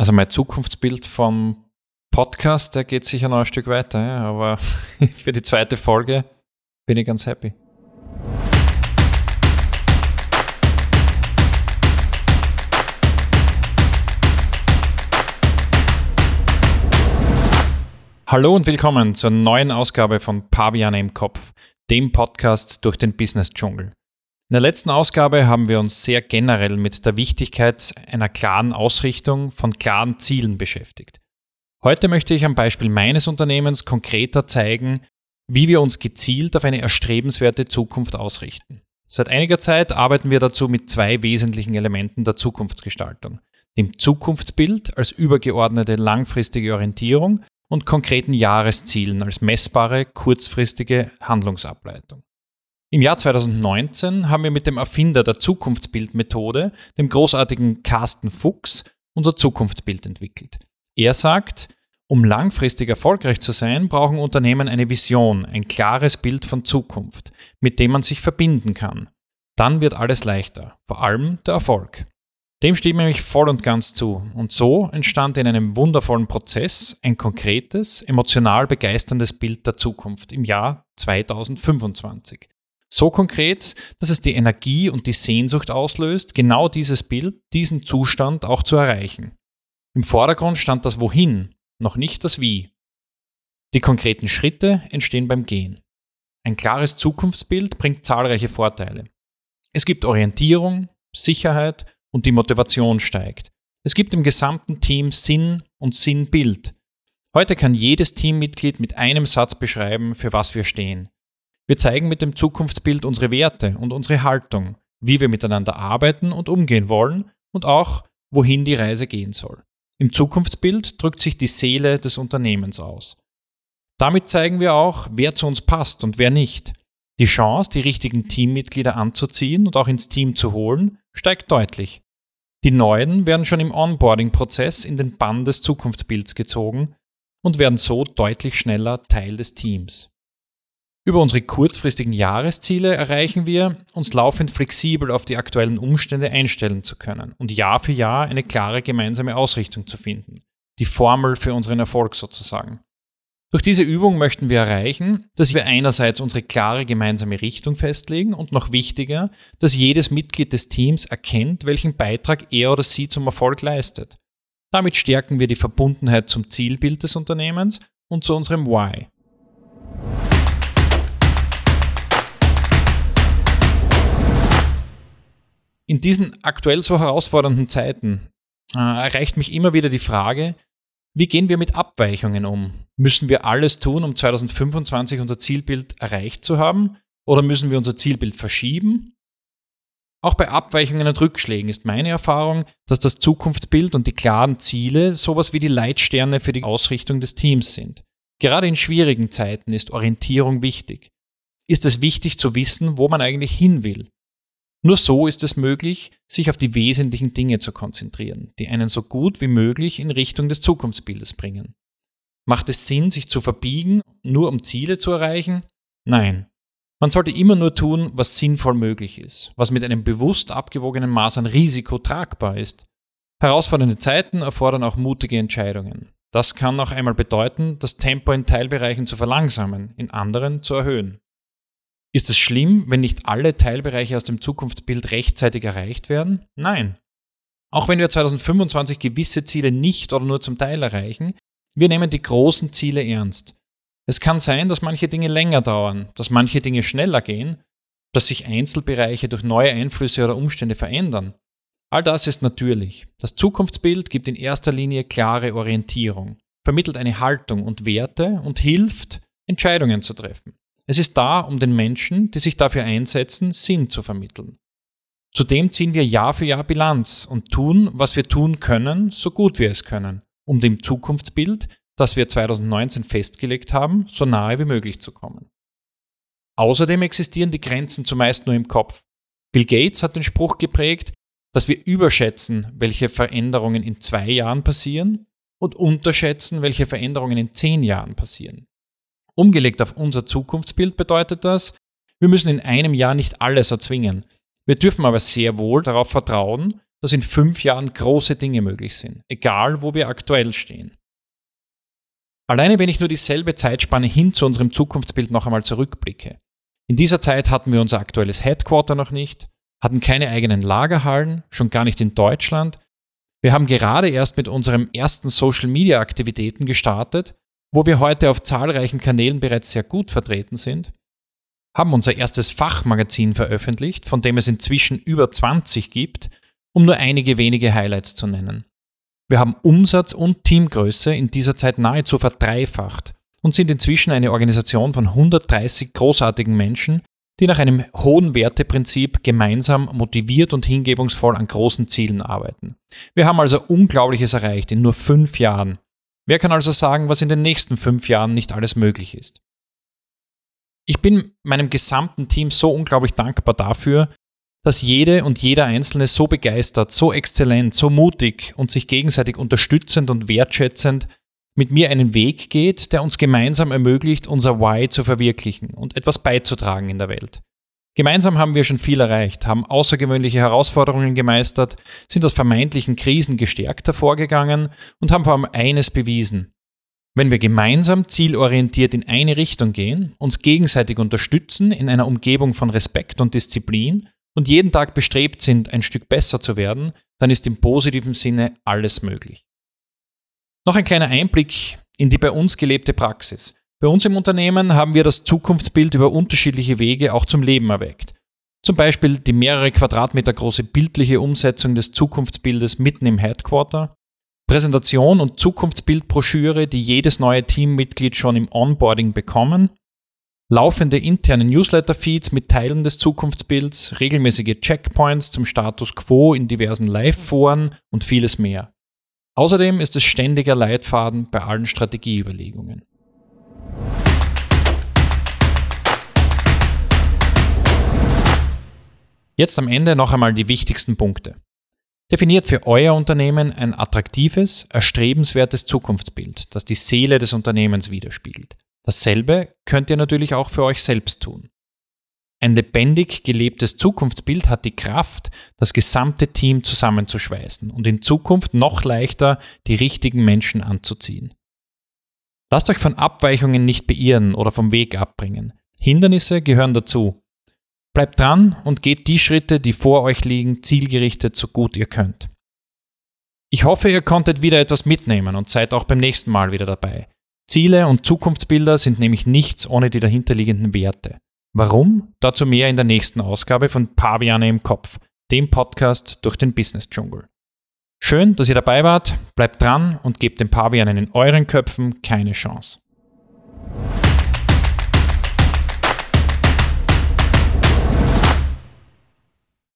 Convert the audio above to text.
Also mein Zukunftsbild vom Podcast, der geht sicher noch ein Stück weiter, ja, aber für die zweite Folge bin ich ganz happy. Hallo und willkommen zur neuen Ausgabe von Paviane im Kopf, dem Podcast durch den Business-Dschungel. In der letzten Ausgabe haben wir uns sehr generell mit der Wichtigkeit einer klaren Ausrichtung von klaren Zielen beschäftigt. Heute möchte ich am Beispiel meines Unternehmens konkreter zeigen, wie wir uns gezielt auf eine erstrebenswerte Zukunft ausrichten. Seit einiger Zeit arbeiten wir dazu mit zwei wesentlichen Elementen der Zukunftsgestaltung. Dem Zukunftsbild als übergeordnete langfristige Orientierung und konkreten Jahreszielen als messbare kurzfristige Handlungsableitung. Im Jahr 2019 haben wir mit dem Erfinder der Zukunftsbildmethode, dem großartigen Carsten Fuchs, unser Zukunftsbild entwickelt. Er sagt, um langfristig erfolgreich zu sein, brauchen Unternehmen eine Vision, ein klares Bild von Zukunft, mit dem man sich verbinden kann. Dann wird alles leichter, vor allem der Erfolg. Dem stimme ich voll und ganz zu. Und so entstand in einem wundervollen Prozess ein konkretes, emotional begeisterndes Bild der Zukunft im Jahr 2025. So konkret, dass es die Energie und die Sehnsucht auslöst, genau dieses Bild, diesen Zustand auch zu erreichen. Im Vordergrund stand das Wohin, noch nicht das Wie. Die konkreten Schritte entstehen beim Gehen. Ein klares Zukunftsbild bringt zahlreiche Vorteile. Es gibt Orientierung, Sicherheit und die Motivation steigt. Es gibt im gesamten Team Sinn und Sinnbild. Heute kann jedes Teammitglied mit einem Satz beschreiben, für was wir stehen. Wir zeigen mit dem Zukunftsbild unsere Werte und unsere Haltung, wie wir miteinander arbeiten und umgehen wollen und auch, wohin die Reise gehen soll. Im Zukunftsbild drückt sich die Seele des Unternehmens aus. Damit zeigen wir auch, wer zu uns passt und wer nicht. Die Chance, die richtigen Teammitglieder anzuziehen und auch ins Team zu holen, steigt deutlich. Die Neuen werden schon im Onboarding-Prozess in den Bann des Zukunftsbilds gezogen und werden so deutlich schneller Teil des Teams. Über unsere kurzfristigen Jahresziele erreichen wir, uns laufend flexibel auf die aktuellen Umstände einstellen zu können und Jahr für Jahr eine klare gemeinsame Ausrichtung zu finden. Die Formel für unseren Erfolg sozusagen. Durch diese Übung möchten wir erreichen, dass wir einerseits unsere klare gemeinsame Richtung festlegen und noch wichtiger, dass jedes Mitglied des Teams erkennt, welchen Beitrag er oder sie zum Erfolg leistet. Damit stärken wir die Verbundenheit zum Zielbild des Unternehmens und zu unserem Why. In diesen aktuell so herausfordernden Zeiten äh, erreicht mich immer wieder die Frage, wie gehen wir mit Abweichungen um? Müssen wir alles tun, um 2025 unser Zielbild erreicht zu haben? Oder müssen wir unser Zielbild verschieben? Auch bei Abweichungen und Rückschlägen ist meine Erfahrung, dass das Zukunftsbild und die klaren Ziele sowas wie die Leitsterne für die Ausrichtung des Teams sind. Gerade in schwierigen Zeiten ist Orientierung wichtig. Ist es wichtig zu wissen, wo man eigentlich hin will? Nur so ist es möglich, sich auf die wesentlichen Dinge zu konzentrieren, die einen so gut wie möglich in Richtung des Zukunftsbildes bringen. Macht es Sinn, sich zu verbiegen, nur um Ziele zu erreichen? Nein. Man sollte immer nur tun, was sinnvoll möglich ist, was mit einem bewusst abgewogenen Maß an Risiko tragbar ist. Herausfordernde Zeiten erfordern auch mutige Entscheidungen. Das kann auch einmal bedeuten, das Tempo in Teilbereichen zu verlangsamen, in anderen zu erhöhen. Ist es schlimm, wenn nicht alle Teilbereiche aus dem Zukunftsbild rechtzeitig erreicht werden? Nein. Auch wenn wir 2025 gewisse Ziele nicht oder nur zum Teil erreichen, wir nehmen die großen Ziele ernst. Es kann sein, dass manche Dinge länger dauern, dass manche Dinge schneller gehen, dass sich Einzelbereiche durch neue Einflüsse oder Umstände verändern. All das ist natürlich. Das Zukunftsbild gibt in erster Linie klare Orientierung, vermittelt eine Haltung und Werte und hilft, Entscheidungen zu treffen. Es ist da, um den Menschen, die sich dafür einsetzen, Sinn zu vermitteln. Zudem ziehen wir Jahr für Jahr Bilanz und tun, was wir tun können, so gut wir es können, um dem Zukunftsbild, das wir 2019 festgelegt haben, so nahe wie möglich zu kommen. Außerdem existieren die Grenzen zumeist nur im Kopf. Bill Gates hat den Spruch geprägt, dass wir überschätzen, welche Veränderungen in zwei Jahren passieren und unterschätzen, welche Veränderungen in zehn Jahren passieren. Umgelegt auf unser Zukunftsbild bedeutet das, wir müssen in einem Jahr nicht alles erzwingen. Wir dürfen aber sehr wohl darauf vertrauen, dass in fünf Jahren große Dinge möglich sind, egal wo wir aktuell stehen. Alleine wenn ich nur dieselbe Zeitspanne hin zu unserem Zukunftsbild noch einmal zurückblicke. In dieser Zeit hatten wir unser aktuelles Headquarter noch nicht, hatten keine eigenen Lagerhallen, schon gar nicht in Deutschland. Wir haben gerade erst mit unserem ersten Social-Media-Aktivitäten gestartet, wo wir heute auf zahlreichen Kanälen bereits sehr gut vertreten sind, haben unser erstes Fachmagazin veröffentlicht, von dem es inzwischen über 20 gibt, um nur einige wenige Highlights zu nennen. Wir haben Umsatz und Teamgröße in dieser Zeit nahezu verdreifacht und sind inzwischen eine Organisation von 130 großartigen Menschen, die nach einem hohen Werteprinzip gemeinsam motiviert und hingebungsvoll an großen Zielen arbeiten. Wir haben also Unglaubliches erreicht in nur fünf Jahren. Wer kann also sagen, was in den nächsten fünf Jahren nicht alles möglich ist? Ich bin meinem gesamten Team so unglaublich dankbar dafür, dass jede und jeder Einzelne so begeistert, so exzellent, so mutig und sich gegenseitig unterstützend und wertschätzend mit mir einen Weg geht, der uns gemeinsam ermöglicht, unser Why zu verwirklichen und etwas beizutragen in der Welt. Gemeinsam haben wir schon viel erreicht, haben außergewöhnliche Herausforderungen gemeistert, sind aus vermeintlichen Krisen gestärkt hervorgegangen und haben vor allem eines bewiesen. Wenn wir gemeinsam zielorientiert in eine Richtung gehen, uns gegenseitig unterstützen in einer Umgebung von Respekt und Disziplin und jeden Tag bestrebt sind, ein Stück besser zu werden, dann ist im positiven Sinne alles möglich. Noch ein kleiner Einblick in die bei uns gelebte Praxis. Bei uns im Unternehmen haben wir das Zukunftsbild über unterschiedliche Wege auch zum Leben erweckt. Zum Beispiel die mehrere Quadratmeter große bildliche Umsetzung des Zukunftsbildes mitten im Headquarter, Präsentation und Zukunftsbildbroschüre, die jedes neue Teammitglied schon im Onboarding bekommen, laufende interne Newsletter-Feeds mit Teilen des Zukunftsbilds, regelmäßige Checkpoints zum Status quo in diversen Live-Foren und vieles mehr. Außerdem ist es ständiger Leitfaden bei allen Strategieüberlegungen. Jetzt am Ende noch einmal die wichtigsten Punkte. Definiert für euer Unternehmen ein attraktives, erstrebenswertes Zukunftsbild, das die Seele des Unternehmens widerspiegelt. Dasselbe könnt ihr natürlich auch für euch selbst tun. Ein lebendig gelebtes Zukunftsbild hat die Kraft, das gesamte Team zusammenzuschweißen und in Zukunft noch leichter die richtigen Menschen anzuziehen. Lasst euch von Abweichungen nicht beirren oder vom Weg abbringen. Hindernisse gehören dazu. Bleibt dran und geht die Schritte, die vor euch liegen, zielgerichtet so gut ihr könnt. Ich hoffe, ihr konntet wieder etwas mitnehmen und seid auch beim nächsten Mal wieder dabei. Ziele und Zukunftsbilder sind nämlich nichts ohne die dahinterliegenden Werte. Warum? Dazu mehr in der nächsten Ausgabe von Paviane im Kopf, dem Podcast durch den Business Dschungel. Schön, dass ihr dabei wart, bleibt dran und gebt den Pavianen in euren Köpfen keine Chance.